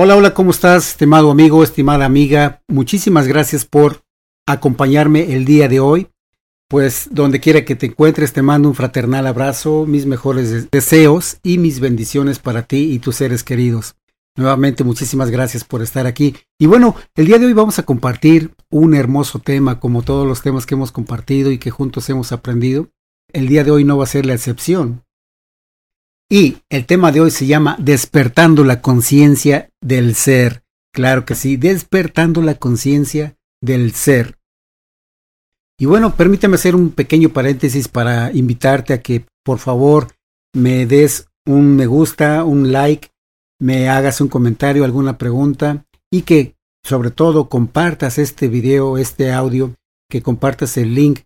Hola, hola, ¿cómo estás, estimado amigo, estimada amiga? Muchísimas gracias por acompañarme el día de hoy. Pues donde quiera que te encuentres, te mando un fraternal abrazo, mis mejores deseos y mis bendiciones para ti y tus seres queridos. Nuevamente, muchísimas gracias por estar aquí. Y bueno, el día de hoy vamos a compartir un hermoso tema, como todos los temas que hemos compartido y que juntos hemos aprendido. El día de hoy no va a ser la excepción. Y el tema de hoy se llama Despertando la conciencia del ser. Claro que sí, despertando la conciencia del ser. Y bueno, permítame hacer un pequeño paréntesis para invitarte a que por favor me des un me gusta, un like, me hagas un comentario, alguna pregunta y que sobre todo compartas este video, este audio, que compartas el link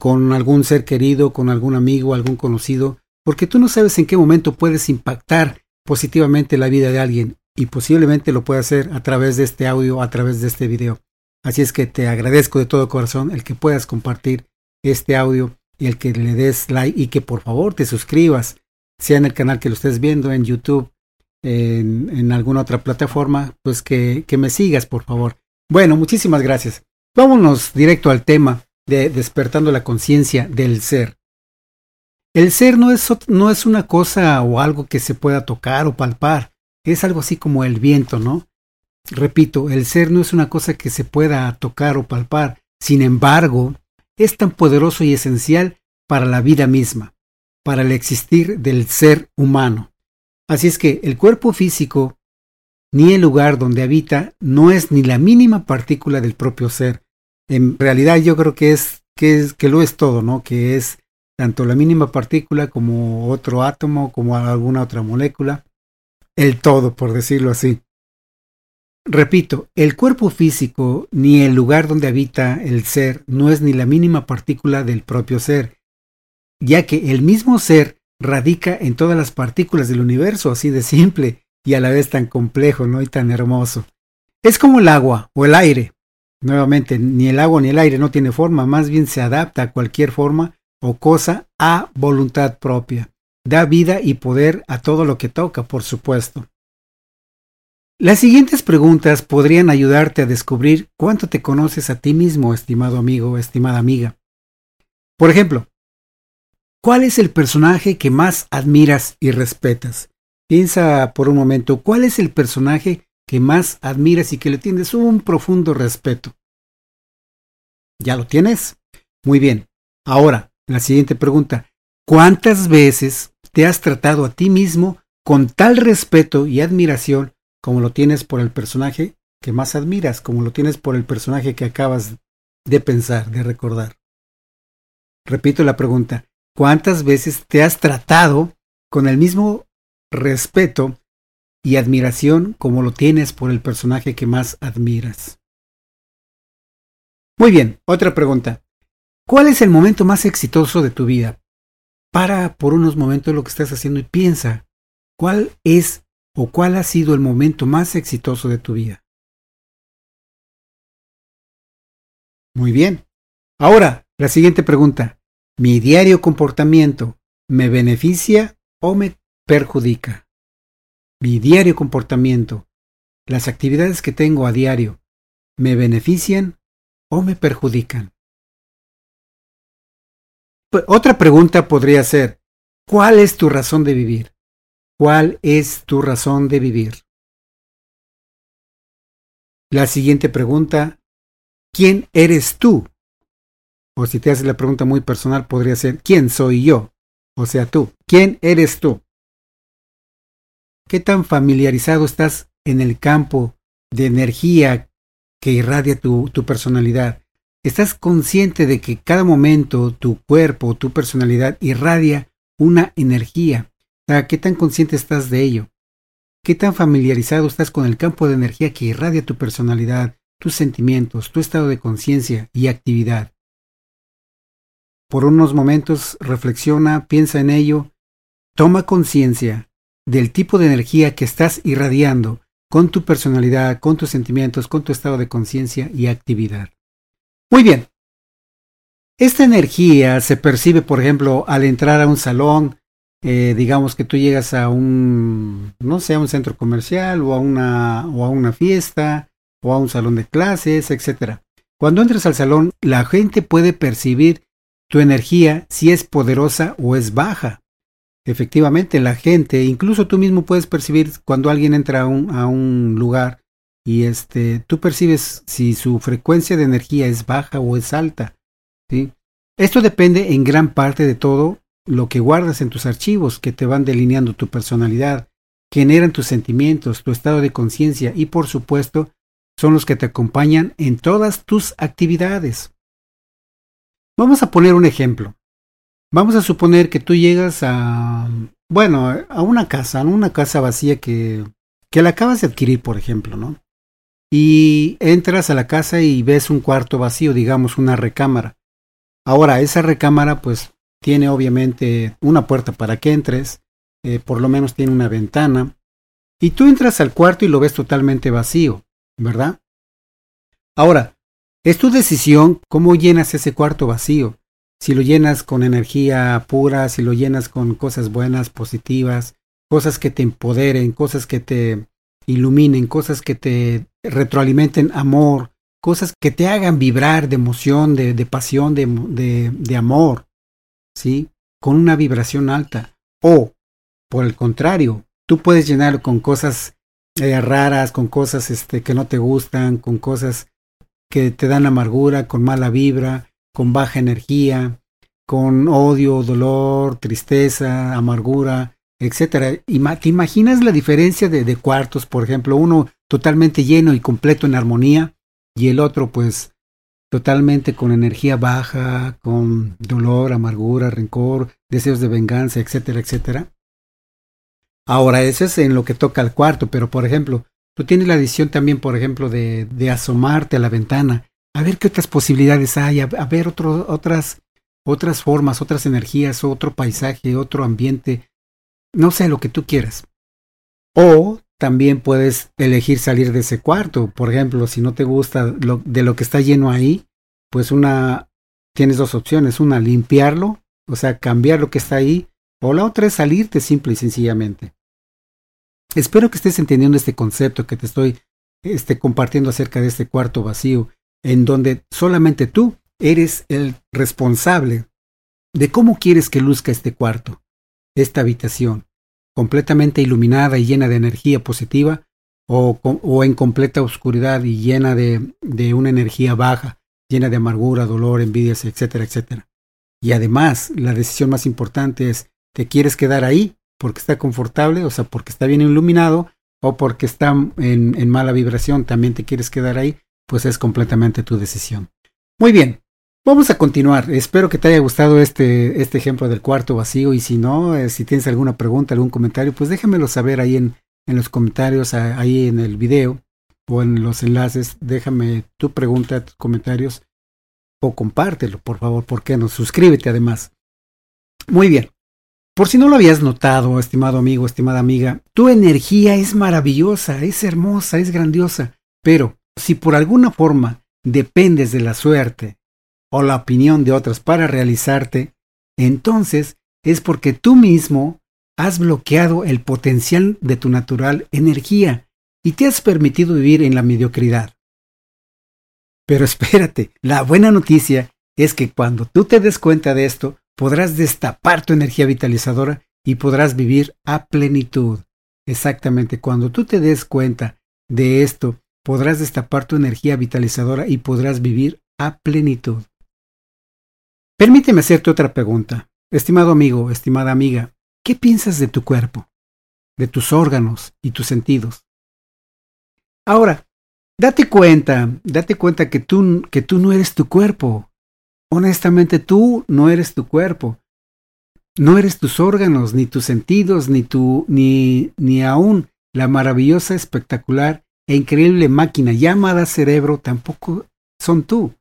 con algún ser querido, con algún amigo, algún conocido porque tú no sabes en qué momento puedes impactar positivamente la vida de alguien y posiblemente lo pueda hacer a través de este audio, a través de este video. Así es que te agradezco de todo corazón el que puedas compartir este audio y el que le des like y que por favor te suscribas, sea en el canal que lo estés viendo, en YouTube, en, alguna otra plataforma, pues que, que me sigas por favor. Bueno, muchísimas gracias. Vámonos directo al tema de despertando la conciencia del ser. El ser no es, no es una cosa o algo que se pueda tocar o palpar, es algo así como el viento, ¿no? Repito, el ser no es una cosa que se pueda tocar o palpar, sin embargo, es tan poderoso y esencial para la vida misma, para el existir del ser humano. Así es que el cuerpo físico, ni el lugar donde habita, no es ni la mínima partícula del propio ser. En realidad yo creo que es que, es, que lo es todo, ¿no? Que es tanto la mínima partícula como otro átomo, como alguna otra molécula, el todo, por decirlo así. Repito, el cuerpo físico ni el lugar donde habita el ser no es ni la mínima partícula del propio ser, ya que el mismo ser radica en todas las partículas del universo, así de simple y a la vez tan complejo, ¿no? y tan hermoso. Es como el agua o el aire. Nuevamente, ni el agua ni el aire no tiene forma, más bien se adapta a cualquier forma o cosa a voluntad propia. Da vida y poder a todo lo que toca, por supuesto. Las siguientes preguntas podrían ayudarte a descubrir cuánto te conoces a ti mismo, estimado amigo, estimada amiga. Por ejemplo, ¿cuál es el personaje que más admiras y respetas? Piensa por un momento, ¿cuál es el personaje que más admiras y que le tienes un profundo respeto? ¿Ya lo tienes? Muy bien. Ahora, la siguiente pregunta. ¿Cuántas veces te has tratado a ti mismo con tal respeto y admiración como lo tienes por el personaje que más admiras, como lo tienes por el personaje que acabas de pensar, de recordar? Repito la pregunta. ¿Cuántas veces te has tratado con el mismo respeto y admiración como lo tienes por el personaje que más admiras? Muy bien, otra pregunta. ¿Cuál es el momento más exitoso de tu vida? Para por unos momentos lo que estás haciendo y piensa, ¿cuál es o cuál ha sido el momento más exitoso de tu vida? Muy bien. Ahora, la siguiente pregunta. ¿Mi diario comportamiento me beneficia o me perjudica? Mi diario comportamiento, las actividades que tengo a diario, ¿me benefician o me perjudican? Otra pregunta podría ser, ¿cuál es tu razón de vivir? ¿Cuál es tu razón de vivir? La siguiente pregunta, ¿quién eres tú? O si te haces la pregunta muy personal, podría ser, ¿quién soy yo? O sea, tú, ¿quién eres tú? ¿Qué tan familiarizado estás en el campo de energía que irradia tu, tu personalidad? Estás consciente de que cada momento tu cuerpo, tu personalidad irradia una energía. ¿Qué tan consciente estás de ello? ¿Qué tan familiarizado estás con el campo de energía que irradia tu personalidad, tus sentimientos, tu estado de conciencia y actividad? Por unos momentos reflexiona, piensa en ello, toma conciencia del tipo de energía que estás irradiando con tu personalidad, con tus sentimientos, con tu estado de conciencia y actividad. Muy bien. Esta energía se percibe, por ejemplo, al entrar a un salón, eh, digamos que tú llegas a un, no sé, a un centro comercial o a una, o a una fiesta o a un salón de clases, etcétera. Cuando entres al salón, la gente puede percibir tu energía si es poderosa o es baja. Efectivamente, la gente, incluso tú mismo puedes percibir cuando alguien entra a un, a un lugar y este, tú percibes si su frecuencia de energía es baja o es alta. ¿sí? Esto depende en gran parte de todo lo que guardas en tus archivos que te van delineando tu personalidad, generan tus sentimientos, tu estado de conciencia y por supuesto son los que te acompañan en todas tus actividades. Vamos a poner un ejemplo. Vamos a suponer que tú llegas a, bueno, a una casa, a una casa vacía que, que la acabas de adquirir, por ejemplo, ¿no? Y entras a la casa y ves un cuarto vacío, digamos una recámara. Ahora, esa recámara pues tiene obviamente una puerta para que entres, eh, por lo menos tiene una ventana, y tú entras al cuarto y lo ves totalmente vacío. ¿verdad? Ahora, es tu decisión cómo llenas ese cuarto vacío. Si lo llenas con energía pura, si lo llenas con cosas buenas, positivas, cosas que te empoderen, cosas que te iluminen, cosas que te retroalimenten amor, cosas que te hagan vibrar de emoción, de, pasión, de, amor, ¿sí? Con una vibración alta. O, por el contrario, tú puedes llenar con cosas eh, raras, con cosas este, que no te gustan, con cosas que te dan amargura, con mala vibra, con baja energía, con odio, dolor, tristeza, amargura, etcétera. ¿Te imaginas la diferencia de, de cuartos, por ejemplo, uno totalmente lleno y completo en armonía y el otro pues totalmente con energía baja, con dolor, amargura, rencor, deseos de venganza, etcétera, etcétera. Ahora, eso es en lo que toca al cuarto, pero por ejemplo, tú tienes la decisión también, por ejemplo, de, de asomarte a la ventana, a ver qué otras posibilidades hay, a, ver otras, otras formas, otras energías, otro paisaje, otro ambiente, no sé, lo que tú quieras. O también puedes elegir salir de ese cuarto. Por ejemplo, si no te gusta de lo que está lleno ahí, pues una, tienes dos opciones. Una, limpiarlo, o sea, cambiar lo que está ahí, o la otra es salirte simple y sencillamente. Espero que estés entendiendo este concepto que te estoy este, compartiendo acerca de este cuarto vacío, en donde solamente tú eres el responsable de cómo quieres que luzca este cuarto, esta habitación, completamente iluminada y llena de energía positiva, o, o en completa oscuridad y llena de, de una energía baja, llena de amargura, dolor, envidias, etcétera, etcétera. Y además, la decisión más importante es te quieres quedar ahí porque está confortable, o sea, porque está bien iluminado o porque está en, en mala vibración, también te quieres quedar ahí, pues es completamente tu decisión. Muy bien, Vamos a continuar. Espero que te haya gustado este, este ejemplo del cuarto vacío y si no, eh, si tienes alguna pregunta, algún comentario, pues déjamelo saber ahí en, en los comentarios, ahí en el video o en los enlaces. Déjame tu pregunta, tus comentarios o compártelo, por favor, ¿por qué no? Suscríbete además. Muy bien. Por si no lo habías notado, estimado amigo, estimada amiga, tu energía es maravillosa, es hermosa, es grandiosa, pero si por alguna forma dependes de la suerte o la opinión de otros para realizarte, entonces es porque tú mismo has bloqueado el potencial de tu natural energía y te has permitido vivir en la mediocridad. Pero espérate, la buena noticia es que cuando tú te des cuenta de esto, podrás destapar tu energía vitalizadora y podrás vivir a plenitud. Exactamente, cuando tú te des cuenta de esto, podrás destapar tu energía vitalizadora y podrás vivir a plenitud. Permíteme hacerte otra pregunta. Estimado amigo, estimada amiga, ¿qué piensas de tu cuerpo, de tus órganos y tus sentidos? Ahora, date cuenta, date cuenta que tú, que tú no eres tu cuerpo, honestamente tú no eres tu cuerpo. No eres tus órganos, ni tus sentidos, ni tu, ni, ni aún la maravillosa, espectacular e increíble máquina llamada cerebro tampoco son tú.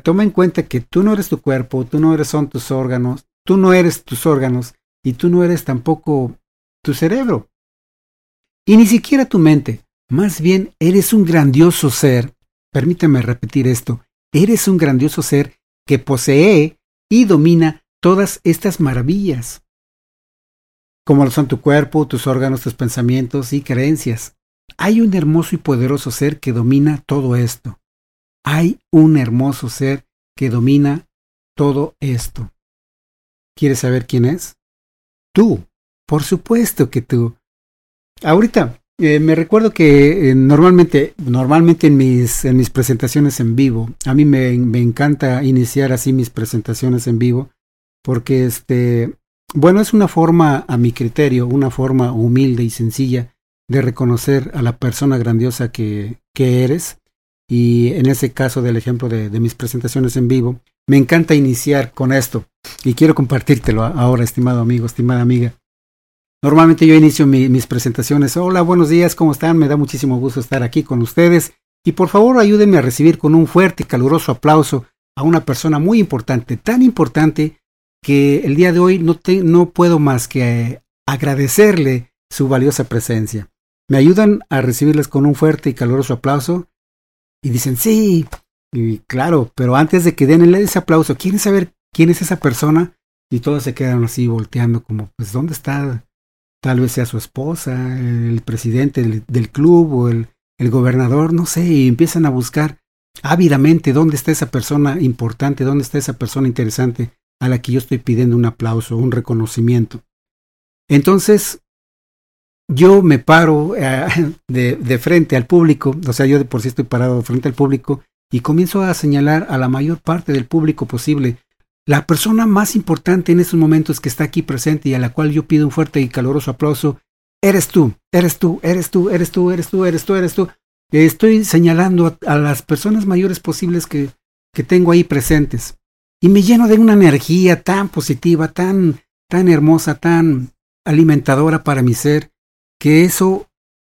Toma en cuenta que tú no eres tu cuerpo, tú no eres son tus órganos, tú no eres tus órganos y tú no eres tampoco tu cerebro. Y ni siquiera tu mente. Más bien, eres un grandioso ser. Permíteme repetir esto. Eres un grandioso ser que posee y domina todas estas maravillas. como lo son tu cuerpo, tus órganos, tus pensamientos y creencias. Hay un hermoso y poderoso ser que domina todo esto. Hay un hermoso ser que domina todo esto. ¿Quieres saber quién es? Tú. Por supuesto que tú. Ahorita, eh, me recuerdo que eh, normalmente, normalmente en mis, en mis presentaciones en vivo, a mí me, me, encanta iniciar así mis presentaciones en vivo, porque este, bueno, es una forma, a mi criterio, una forma humilde y sencilla de reconocer a la persona grandiosa que, que eres. Y en ese caso del ejemplo de, mis presentaciones en vivo, me encanta iniciar con esto y quiero compartírtelo ahora, estimado amigo, estimada amiga. Normalmente yo inicio mis presentaciones. Hola, buenos días, ¿cómo están? Me da muchísimo gusto estar aquí con ustedes. Y por favor ayúdenme a recibir con un fuerte y caluroso aplauso a una persona muy importante, tan importante que el día de hoy no, no puedo más que agradecerle su valiosa presencia. ¿Me ayudan a recibirles con un fuerte y caluroso aplauso? Y dicen, sí, y claro, pero antes de que den ese aplauso, ¿quieren saber quién es esa persona? Y todos se quedan así volteando como, pues, ¿dónde está Tal vez sea su esposa, el presidente del, club o el, el gobernador, no sé, y empiezan a buscar ávidamente dónde está esa persona importante, dónde está esa persona interesante a la que yo estoy pidiendo un aplauso, un reconocimiento. Entonces, yo me paro eh, de, de, frente al público, o sea, yo de por sí estoy parado frente al público y comienzo a señalar a la mayor parte del público posible la persona más importante en estos momentos que está aquí presente y a la cual yo pido un fuerte y caloroso aplauso, eres tú, eres tú, eres tú, eres tú, eres tú, eres tú, eres tú. Estoy señalando a, las personas mayores posibles que, que tengo ahí presentes. Y me lleno de una energía tan positiva, tan, tan hermosa, tan alimentadora para mi ser, que eso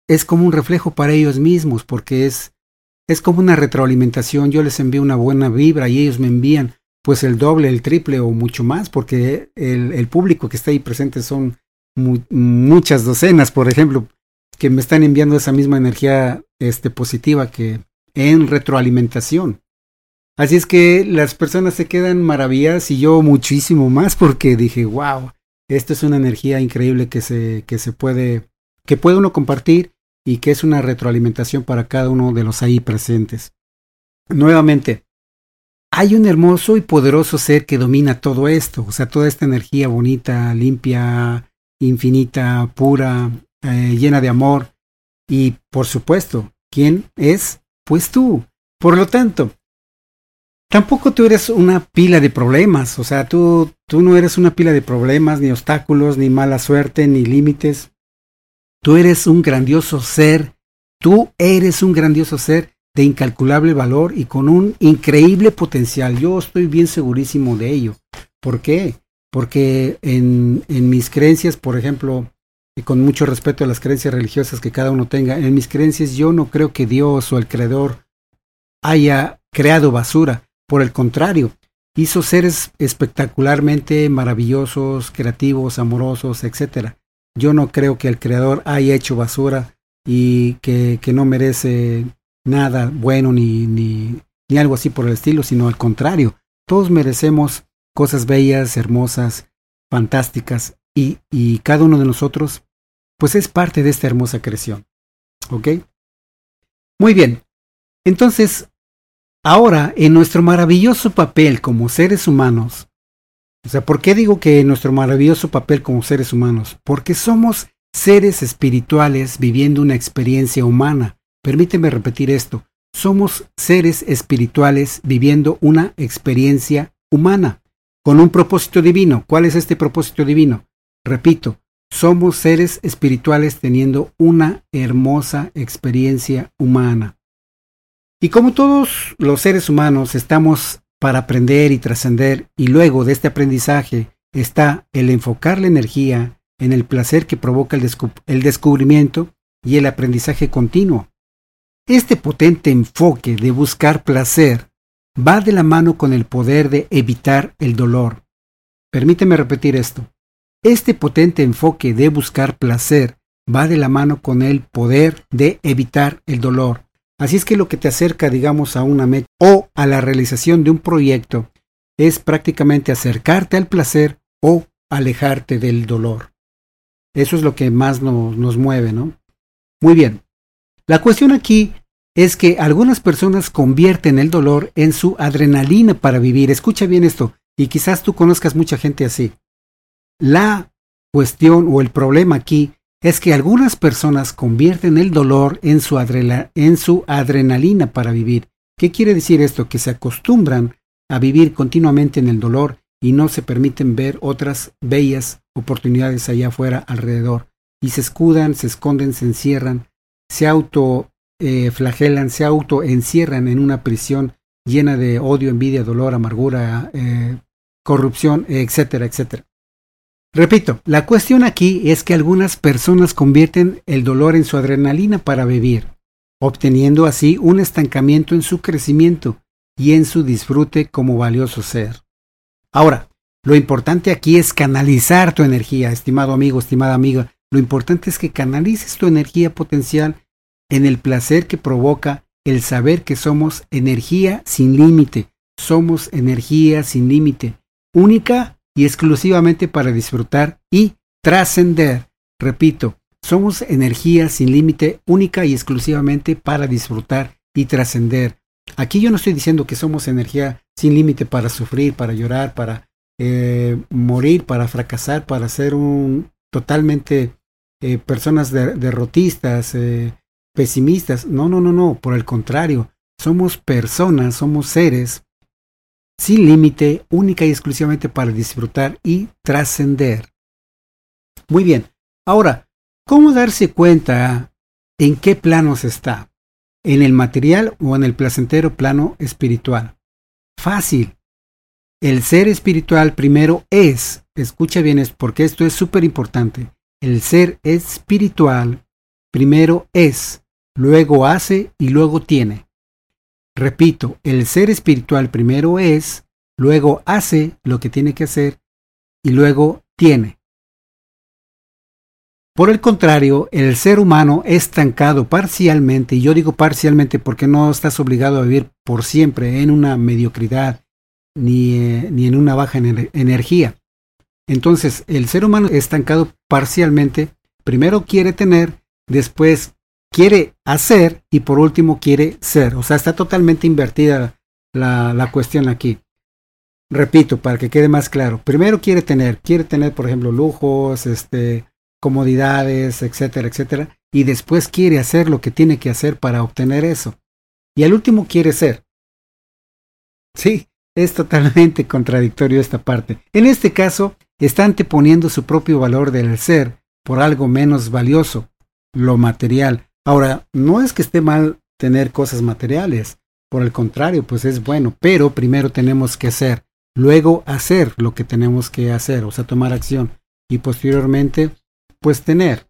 es como un reflejo para ellos mismos, porque es, es como una retroalimentación. Yo les envío una buena vibra y ellos me envían pues el doble, el triple o mucho más, porque el, el público que está ahí presente son muchas docenas, por ejemplo, que me están enviando esa misma energía este, positiva que en retroalimentación. Así es que las personas se quedan maravilladas y yo muchísimo más porque dije, wow, esto es una energía increíble que se, que se puede, que puede uno compartir y que es una retroalimentación para cada uno de los ahí presentes. Nuevamente, hay un hermoso y poderoso ser que domina todo esto, o sea, toda esta energía bonita, limpia, infinita, pura, eh, llena de amor. Y por supuesto, ¿quién es? Pues tú. Por lo tanto, tampoco tú eres una pila de problemas, o sea, tú, tú no eres una pila de problemas, ni obstáculos, ni mala suerte, ni límites. Tú eres un grandioso ser, tú eres un grandioso ser de incalculable valor y con un increíble potencial. Yo estoy bien segurísimo de ello. ¿Por qué? Porque en, en mis creencias, por ejemplo, y con mucho respeto a las creencias religiosas que cada uno tenga, en mis creencias yo no creo que Dios o el Creador haya creado basura. Por el contrario, hizo seres espectacularmente maravillosos, creativos, amorosos, etc. Yo no creo que el Creador haya hecho basura y que, que no merece nada bueno ni, ni, ni algo así por el estilo, sino al contrario, todos merecemos cosas bellas, hermosas, fantásticas y, y cada uno de nosotros pues es parte de esta hermosa creación. ¿Ok? Muy bien. Entonces, ahora en nuestro maravilloso papel como seres humanos, o sea, ¿por qué digo que nuestro maravilloso papel como seres humanos? Porque somos seres espirituales viviendo una experiencia humana Permíteme repetir esto. Somos seres espirituales viviendo una experiencia humana, con un propósito divino. ¿Cuál es este propósito divino? Repito, somos seres espirituales teniendo una hermosa experiencia humana. Y como todos los seres humanos estamos para aprender y trascender, y luego de este aprendizaje está el enfocar la energía en el placer que provoca el, el descubrimiento y el aprendizaje continuo. Este potente enfoque de buscar placer va de la mano con el poder de evitar el dolor. Permíteme repetir esto. Este potente enfoque de buscar placer va de la mano con el poder de evitar el dolor. Así es que lo que te acerca, digamos, a una meta o a la realización de un proyecto es prácticamente acercarte al placer o alejarte del dolor. Eso es lo que más nos, nos mueve, ¿no? Muy bien. La cuestión aquí es que algunas personas convierten el dolor en su adrenalina para vivir. Escucha bien esto, y quizás tú conozcas mucha gente así. La cuestión o el problema aquí es que algunas personas convierten el dolor en su, en su adrenalina para vivir. ¿Qué quiere decir esto? Que se acostumbran a vivir continuamente en el dolor y no se permiten ver otras bellas oportunidades allá afuera alrededor. Y se escudan, se esconden, se encierran, se auto eh, flagelan, se auto encierran en una prisión llena de odio, envidia, dolor, amargura, eh, corrupción, etcétera, etcétera. Repito, la cuestión aquí es que algunas personas convierten el dolor en su adrenalina para vivir, obteniendo así un estancamiento en su crecimiento y en su disfrute como valioso ser. Ahora, lo importante aquí es canalizar tu energía, estimado amigo, estimada amiga. Lo importante es que canalices tu energía potencial en el placer que provoca el saber que somos energía sin límite. Somos energía sin límite, única y exclusivamente para disfrutar y trascender. Repito, somos energía sin límite, única y exclusivamente para disfrutar y trascender. Aquí yo no estoy diciendo que somos energía sin límite para sufrir, para llorar, para eh, morir, para fracasar, para ser un totalmente eh, personas derrotistas, eh, pesimistas. No, no, no, no. Por el contrario, somos personas, somos seres sin límite, única y exclusivamente para disfrutar y trascender. Muy bien. Ahora, ¿cómo darse cuenta en qué planos está? ¿En el material o en el placentero plano espiritual? Fácil. El ser espiritual primero es, escucha bien, es porque esto es súper importante. El ser espiritual primero es, luego hace y luego tiene. Repito, el ser espiritual primero es, luego hace lo que tiene que hacer y luego tiene. Por el contrario, el ser humano estancado parcialmente, y yo digo parcialmente porque no estás obligado a vivir por siempre en una mediocridad ni, eh, ni en una baja energía. Entonces, el ser humano estancado parcialmente primero quiere tener, después quiere hacer y por último quiere ser. O sea, está totalmente invertida la, la cuestión aquí. Repito, para que quede más claro. Primero quiere tener, quiere tener, por ejemplo, lujos, este, comodidades, etcétera, etcétera. Y después quiere hacer lo que tiene que hacer para obtener eso. Y al último quiere ser. Sí, es totalmente contradictorio esta parte. En este caso, está anteponiendo su propio valor del ser por algo menos valioso, lo material, Ahora, no es que esté mal tener cosas materiales, por el contrario, pues es bueno, pero primero tenemos que hacer, luego hacer lo que tenemos que hacer, o sea, tomar acción, y posteriormente, pues tener.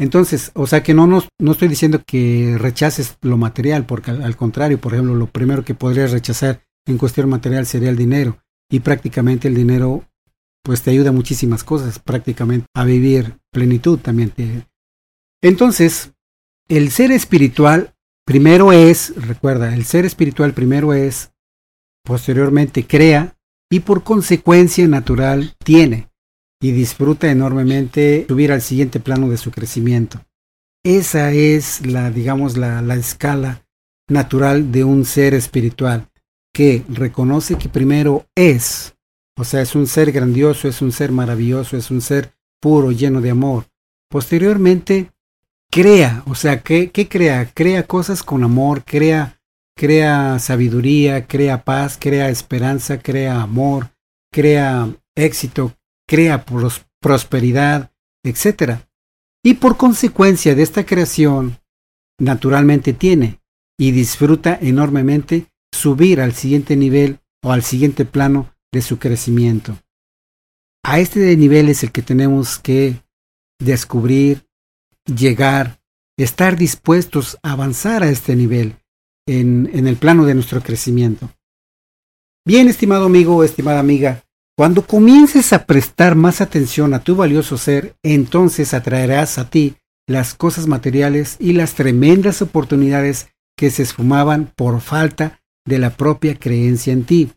Entonces, o sea que no, no estoy diciendo que rechaces lo material, porque al, al contrario, por ejemplo, lo primero que podrías rechazar en cuestión material sería el dinero, y prácticamente el dinero pues te ayuda a muchísimas cosas, prácticamente a vivir plenitud también. Te... Entonces, el ser espiritual primero es, recuerda, el ser espiritual primero es, posteriormente crea y por consecuencia natural tiene y disfruta enormemente subir al siguiente plano de su crecimiento. Esa es la, digamos, la, la escala natural de un ser espiritual que reconoce que primero es, o sea, es un ser grandioso, es un ser maravilloso, es un ser puro, lleno de amor. Posteriormente crea, o sea, ¿qué, ¿qué, crea? Crea cosas con amor, crea, crea sabiduría, crea paz, crea esperanza, crea amor, crea éxito, crea prosperidad, etc. Y por consecuencia de esta creación, naturalmente tiene y disfruta enormemente subir al siguiente nivel o al siguiente plano de su crecimiento. A este nivel es el que tenemos que descubrir, llegar, estar dispuestos a avanzar a este nivel en, en el plano de nuestro crecimiento. Bien, estimado amigo estimada amiga, cuando comiences a prestar más atención a tu valioso ser, entonces atraerás a ti las cosas materiales y las tremendas oportunidades que se esfumaban por falta de la propia creencia en ti.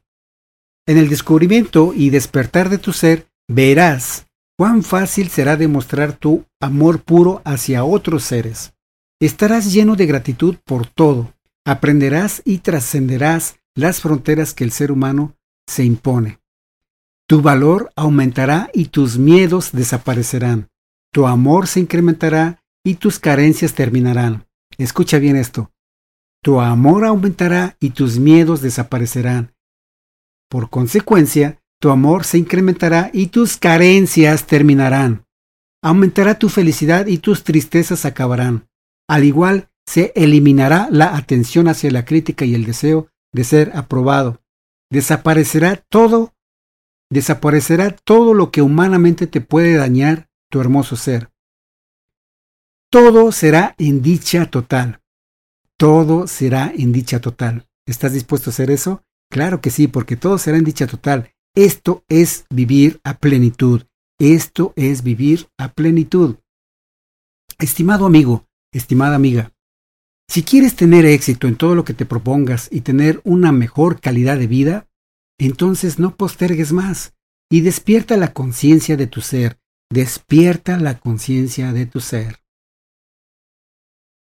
En el descubrimiento y despertar de tu ser, verás cuán fácil será demostrar tu amor puro hacia otros seres. Estarás lleno de gratitud por todo. Aprenderás y trascenderás las fronteras que el ser humano se impone. Tu valor aumentará y tus miedos desaparecerán. Tu amor se incrementará y tus carencias terminarán. Escucha bien esto. Tu amor aumentará y tus miedos desaparecerán. Por consecuencia, tu amor se incrementará y tus carencias terminarán. Aumentará tu felicidad y tus tristezas acabarán. Al igual, se eliminará la atención hacia la crítica y el deseo de ser aprobado. Desaparecerá todo, desaparecerá todo lo que humanamente te puede dañar tu hermoso ser. Todo será en dicha total. Todo será en dicha total. ¿Estás dispuesto a hacer eso? Claro que sí, porque todo será en dicha total. Esto es vivir a plenitud. Esto es vivir a plenitud. Estimado amigo, estimada amiga, si quieres tener éxito en todo lo que te propongas y tener una mejor calidad de vida, entonces no postergues más y despierta la conciencia de tu ser, despierta la conciencia de tu ser.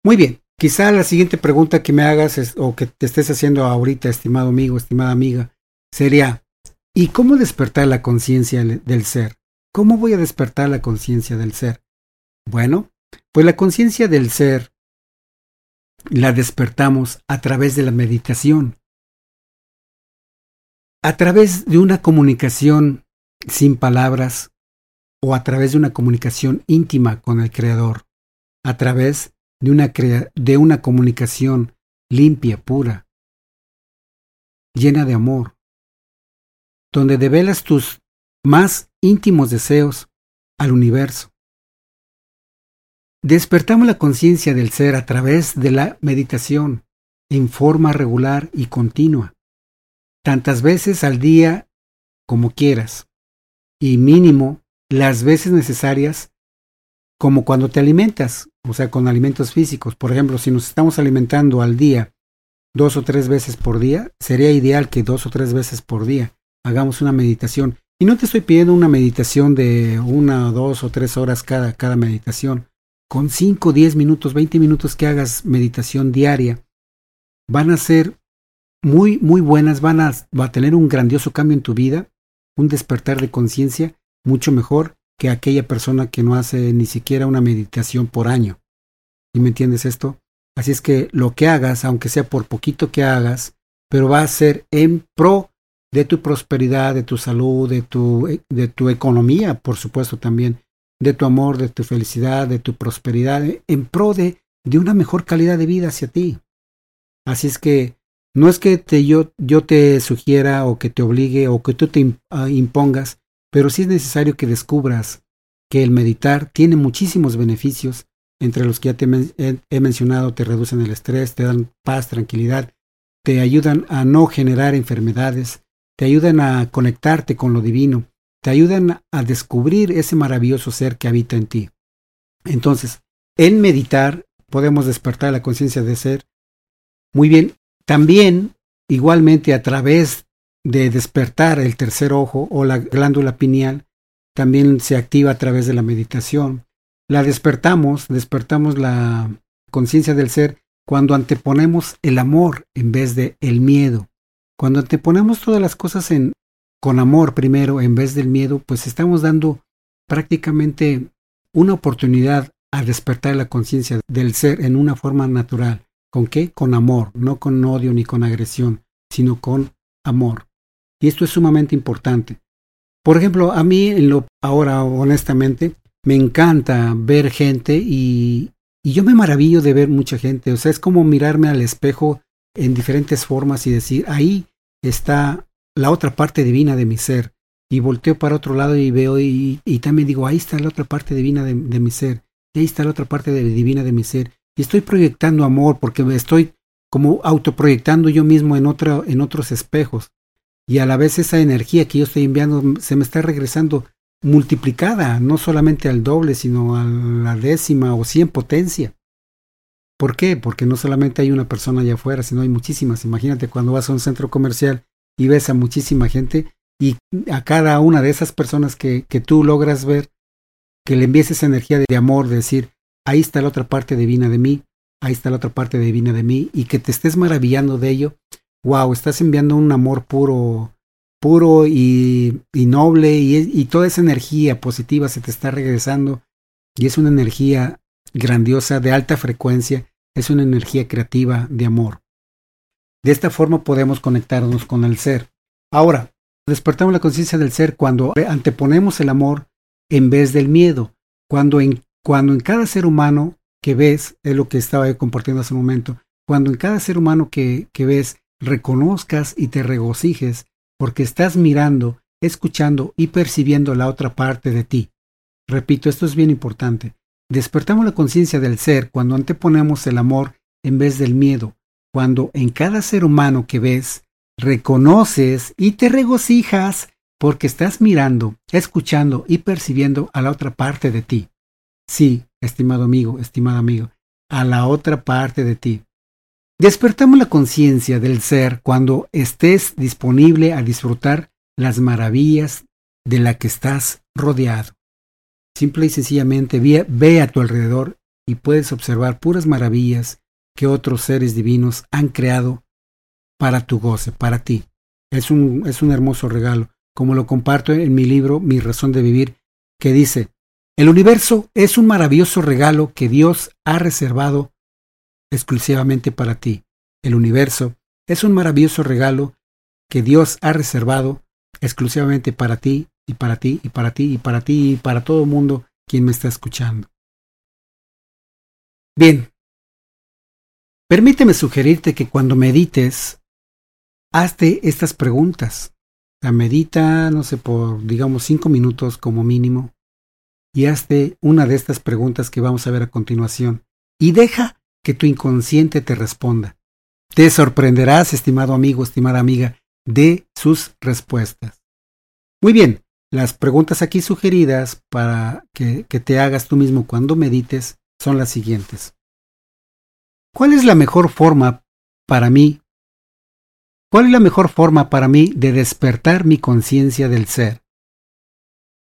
Muy bien, quizá la siguiente pregunta que me hagas o que te estés haciendo ahorita, estimado amigo, estimada amiga, sería, ¿y cómo despertar la conciencia del ser? ¿Cómo voy a despertar la conciencia del ser? Bueno, pues la conciencia del ser la despertamos a través de la meditación, a través de una comunicación sin palabras o a través de una comunicación íntima con el Creador, a través de una, comunicación limpia, pura, llena de amor, donde develas tus más íntimos deseos al universo. Despertamos la conciencia del ser a través de la meditación en forma regular y continua, tantas veces al día como quieras, y mínimo las veces necesarias como cuando te alimentas, o sea, con alimentos físicos. Por ejemplo, si nos estamos alimentando al día dos o tres veces por día, sería ideal que dos o tres veces por día hagamos una meditación. Y no te estoy pidiendo una meditación de una, dos o tres horas cada, cada meditación con 5, 10 minutos, 20 minutos que hagas meditación diaria, van a ser muy, muy buenas, van a, va a tener un grandioso cambio en tu vida, un despertar de conciencia mucho mejor que aquella persona que no hace ni siquiera una meditación por año. ¿Y me entiendes esto? Así es que lo que hagas, aunque sea por poquito que hagas, pero va a ser en pro de tu prosperidad, de tu salud, de tu, de tu economía, por supuesto también, de tu amor, de tu felicidad, de tu prosperidad, en pro de, de una mejor calidad de vida hacia ti. Así es que no es que te, yo, yo te sugiera o que te obligue o que tú te ah, impongas, pero sí es necesario que descubras que el meditar tiene muchísimos beneficios, entre los que ya te he mencionado, te reducen el estrés, te dan paz, tranquilidad, te ayudan a no generar enfermedades, te ayudan a conectarte con lo divino, te ayudan a descubrir ese maravilloso ser que habita en ti. Entonces, en meditar podemos despertar la conciencia de ser. Muy bien, también igualmente a través de despertar el tercer ojo o la glándula pineal, también se activa a través de la meditación. La despertamos, despertamos la conciencia del ser cuando anteponemos el amor en vez de el miedo. Cuando anteponemos todas las cosas en, con amor primero en vez del miedo, pues estamos dando prácticamente una oportunidad a despertar la conciencia del ser en una forma natural. ¿Con qué? Con amor, no con odio ni con agresión, sino con amor. Y esto es sumamente importante. Por ejemplo, a mí en lo ahora honestamente me encanta ver gente y, y yo me maravillo de ver mucha gente. O sea, es como mirarme al espejo en diferentes formas y decir, ahí está la otra parte divina de mi ser. Y volteo para otro lado y veo y, también digo, ahí está la otra parte divina de, mi ser. ahí está la otra parte divina de mi ser. Y estoy proyectando amor porque me estoy como autoproyectando yo mismo en, otra, en otros espejos. Y a la vez esa energía que yo estoy enviando se me está regresando multiplicada, no solamente al doble, sino a la décima o cien potencia. ¿Por qué? Porque no solamente hay una persona allá afuera, sino hay muchísimas. Imagínate cuando vas a un centro comercial y ves a muchísima gente y a cada una de esas personas que, que tú logras ver, que le envíes esa energía de amor, de decir, ahí está la otra parte divina de mí, ahí está la otra parte divina de mí, y que te estés maravillando de ello, wow, estás enviando un amor puro, puro y, y noble, y, y toda esa energía positiva se te está regresando, y es una energía grandiosa, de alta frecuencia, es una energía creativa de amor. De esta forma podemos conectarnos con el ser. Ahora, despertamos la conciencia del ser cuando anteponemos el amor en vez del miedo, cuando en, cuando en cada ser humano que ves, es lo que estaba compartiendo hace un momento, cuando en cada ser humano que, que ves reconozcas y te regocijes porque estás mirando, escuchando y percibiendo la otra parte de ti. Repito, esto es bien importante. Despertamos la conciencia del ser cuando anteponemos el amor en vez del miedo, cuando en cada ser humano que ves, reconoces y te regocijas porque estás mirando, escuchando y percibiendo a la otra parte de ti. Sí, estimado amigo, estimada amigo, a la otra parte de ti. Despertamos la conciencia del ser cuando estés disponible a disfrutar las maravillas de la que estás rodeado. Simple y sencillamente ve, a tu alrededor y puedes observar puras maravillas que otros seres divinos han creado para tu goce, para ti. Es un, es un hermoso regalo, como lo comparto en mi libro Mi razón de vivir, que dice, el universo es un maravilloso regalo que Dios ha reservado exclusivamente para ti. El universo es un maravilloso regalo que Dios ha reservado exclusivamente para ti y para ti y para ti y para ti y para todo el mundo quien me está escuchando. Bien, permíteme sugerirte que cuando medites, hazte estas preguntas. La medita, no sé, por digamos cinco minutos como mínimo y hazte una de estas preguntas que vamos a ver a continuación y deja que tu inconsciente te responda. Te sorprenderás, estimado amigo, estimada amiga, de sus respuestas. Muy bien, las preguntas aquí sugeridas para que, te hagas tú mismo cuando medites son las siguientes. ¿Cuál es la mejor forma para mí? ¿Cuál es la mejor forma para mí de despertar mi conciencia del ser?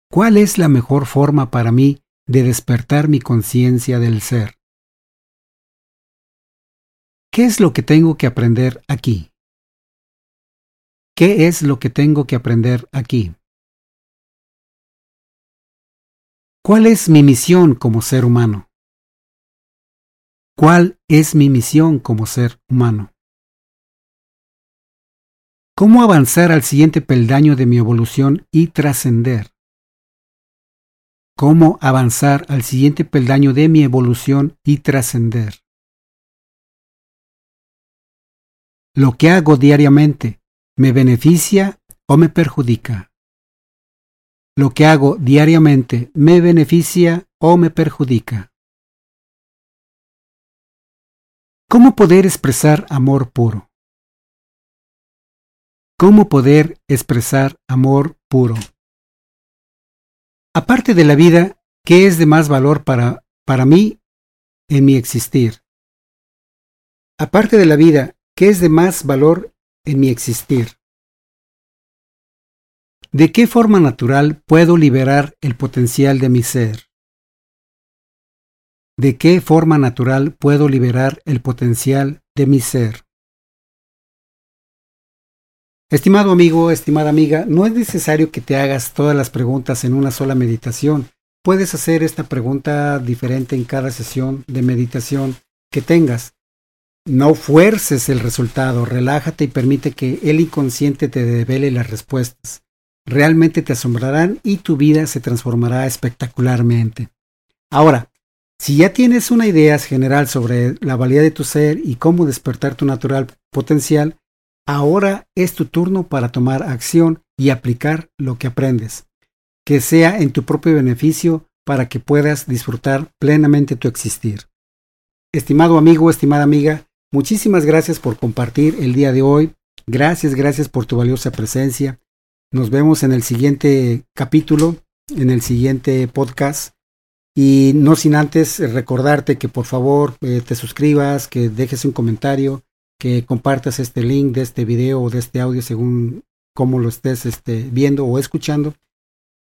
¿Cuál es la mejor forma para mí de despertar mi conciencia del ser? ¿Qué es lo que tengo que aprender aquí? ¿Qué es lo que tengo que aprender aquí? ¿Cuál es mi misión como ser humano? ¿Cuál es mi misión como ser humano? ¿Cómo avanzar al siguiente peldaño de mi evolución y trascender? cómo avanzar al siguiente peldaño de mi evolución y trascender. Lo que hago diariamente me beneficia o me perjudica. Lo que hago diariamente me beneficia o me perjudica. ¿Cómo poder expresar amor puro? ¿Cómo poder expresar amor puro? Aparte de la vida, ¿qué es de más valor para, para mí en mi existir? Aparte de la vida, ¿qué es de más valor en mi existir? ¿De qué forma natural puedo liberar el potencial de mi ser? ¿De qué forma natural puedo liberar el potencial de mi ser? Estimado amigo, estimada amiga, no es necesario que te hagas todas las preguntas en una sola meditación. Puedes hacer esta pregunta diferente en cada sesión de meditación que tengas. No fuerces el resultado, relájate y permite que el inconsciente te devele las respuestas. Realmente te asombrarán y tu vida se transformará espectacularmente. Ahora, si ya tienes una idea general sobre la valía de tu ser y cómo despertar tu natural potencial, Ahora es tu turno para tomar acción y aplicar lo que aprendes, que sea en tu propio beneficio para que puedas disfrutar plenamente tu existir. Estimado amigo, estimada amiga, muchísimas gracias por compartir el día de hoy. Gracias, gracias por tu valiosa presencia. Nos vemos en el siguiente capítulo, en el siguiente podcast. Y no sin antes recordarte que por favor eh, te suscribas, que dejes un comentario, que compartas este link de este video o de este audio según cómo lo estés este, viendo o escuchando.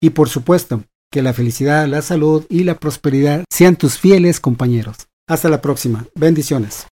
Y por supuesto, Que la felicidad, la salud y la prosperidad sean tus fieles compañeros. Hasta la próxima. Bendiciones.